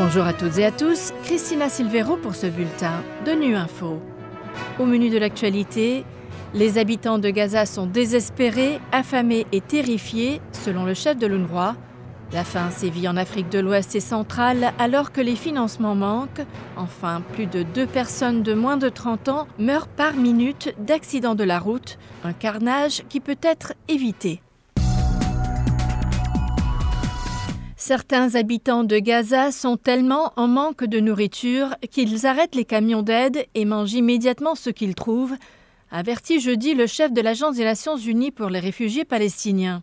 Bonjour à toutes et à tous, Christina Silvero pour ce bulletin de Nu Info. Au menu de l'actualité, les habitants de Gaza sont désespérés, affamés et terrifiés, selon le chef de l'UNRWA. La faim sévit en Afrique de l'Ouest et centrale alors que les financements manquent. Enfin, plus de deux personnes de moins de 30 ans meurent par minute d'accidents de la route, un carnage qui peut être évité. Certains habitants de Gaza sont tellement en manque de nourriture qu'ils arrêtent les camions d'aide et mangent immédiatement ce qu'ils trouvent, avertit jeudi le chef de l'Agence des Nations Unies pour les réfugiés palestiniens.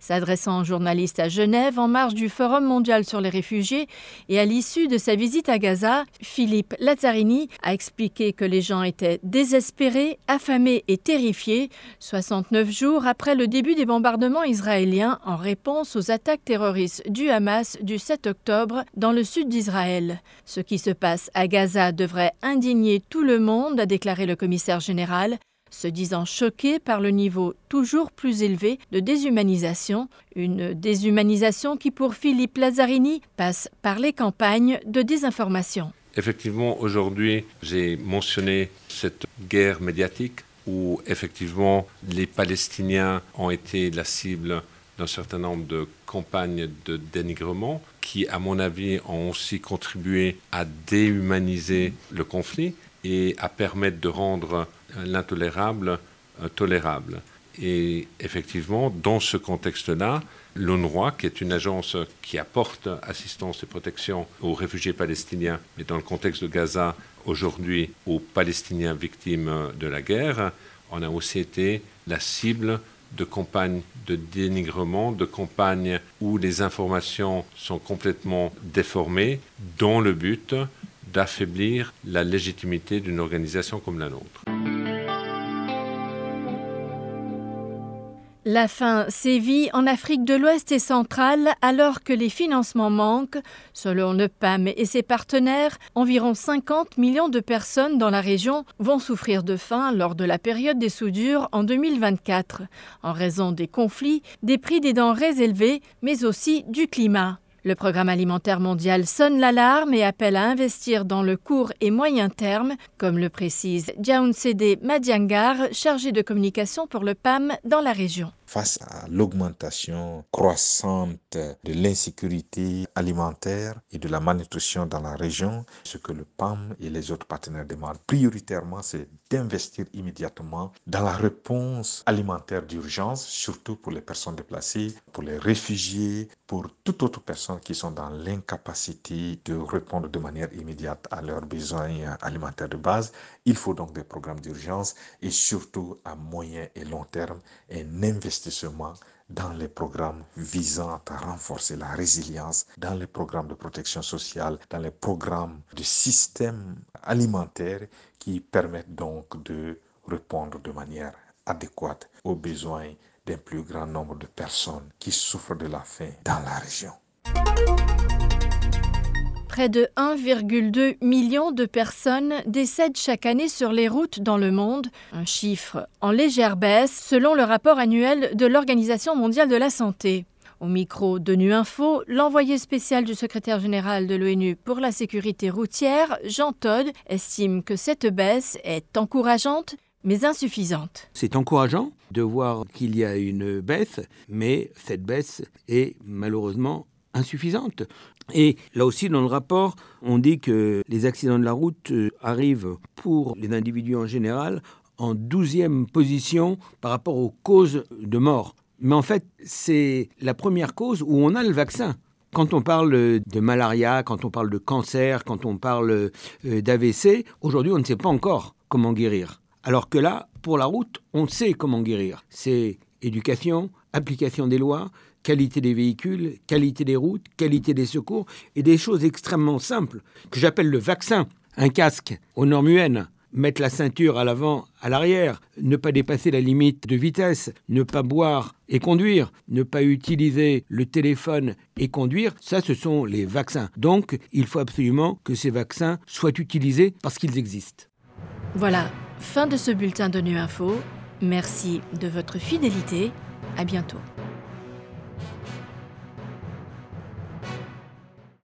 S'adressant aux journalistes à Genève en marge du Forum mondial sur les réfugiés et à l'issue de sa visite à Gaza, Philippe Lazzarini a expliqué que les gens étaient désespérés, affamés et terrifiés 69 jours après le début des bombardements israéliens en réponse aux attaques terroristes du Hamas du 7 octobre dans le sud d'Israël. Ce qui se passe à Gaza devrait indigner tout le monde, a déclaré le commissaire général se disant choqués par le niveau toujours plus élevé de déshumanisation, une déshumanisation qui pour Philippe Lazzarini passe par les campagnes de désinformation. Effectivement, aujourd'hui, j'ai mentionné cette guerre médiatique où effectivement les Palestiniens ont été la cible d'un certain nombre de campagnes de dénigrement qui, à mon avis, ont aussi contribué à déhumaniser le conflit et à permettre de rendre l'intolérable euh, tolérable. Et effectivement, dans ce contexte-là, l'UNRWA, qui est une agence qui apporte assistance et protection aux réfugiés palestiniens, mais dans le contexte de Gaza, aujourd'hui aux Palestiniens victimes de la guerre, on a aussi été la cible de campagnes de dénigrement, de campagnes où les informations sont complètement déformées, dans le but d'affaiblir la légitimité d'une organisation comme la nôtre. La faim sévit en Afrique de l'Ouest et centrale alors que les financements manquent. Selon le PAM et ses partenaires, environ 50 millions de personnes dans la région vont souffrir de faim lors de la période des soudures en 2024, en raison des conflits, des prix des denrées élevés, mais aussi du climat. Le programme alimentaire mondial sonne l'alarme et appelle à investir dans le court et moyen terme, comme le précise Djaounsede Madiangar, chargé de communication pour le PAM dans la région. Face à l'augmentation croissante de l'insécurité alimentaire et de la malnutrition dans la région, ce que le PAM et les autres partenaires demandent prioritairement, c'est d'investir immédiatement dans la réponse alimentaire d'urgence, surtout pour les personnes déplacées, pour les réfugiés, pour toute autre personne qui sont dans l'incapacité de répondre de manière immédiate à leurs besoins alimentaires de base. Il faut donc des programmes d'urgence et surtout à moyen et long terme un investissement dans les programmes visant à renforcer la résilience, dans les programmes de protection sociale, dans les programmes de système alimentaire qui permettent donc de répondre de manière adéquate aux besoins d'un plus grand nombre de personnes qui souffrent de la faim dans la région. Près de 1,2 million de personnes décèdent chaque année sur les routes dans le monde, un chiffre en légère baisse selon le rapport annuel de l'Organisation mondiale de la santé. Au micro de Nu Info, l'envoyé spécial du secrétaire général de l'ONU pour la sécurité routière, Jean Todd, estime que cette baisse est encourageante mais insuffisante. C'est encourageant de voir qu'il y a une baisse, mais cette baisse est malheureusement insuffisante. Et là aussi, dans le rapport, on dit que les accidents de la route euh, arrivent pour les individus en général en douzième position par rapport aux causes de mort. Mais en fait, c'est la première cause où on a le vaccin. Quand on parle de malaria, quand on parle de cancer, quand on parle euh, d'AVC, aujourd'hui on ne sait pas encore comment guérir. Alors que là, pour la route, on sait comment guérir. C'est éducation, application des lois, qualité des véhicules, qualité des routes, qualité des secours, et des choses extrêmement simples que j'appelle le vaccin. Un casque aux normes UN, mettre la ceinture à l'avant, à l'arrière, ne pas dépasser la limite de vitesse, ne pas boire et conduire, ne pas utiliser le téléphone et conduire, ça ce sont les vaccins. Donc il faut absolument que ces vaccins soient utilisés parce qu'ils existent. Voilà, fin de ce bulletin de Nu Info. Merci de votre fidélité. À bientôt.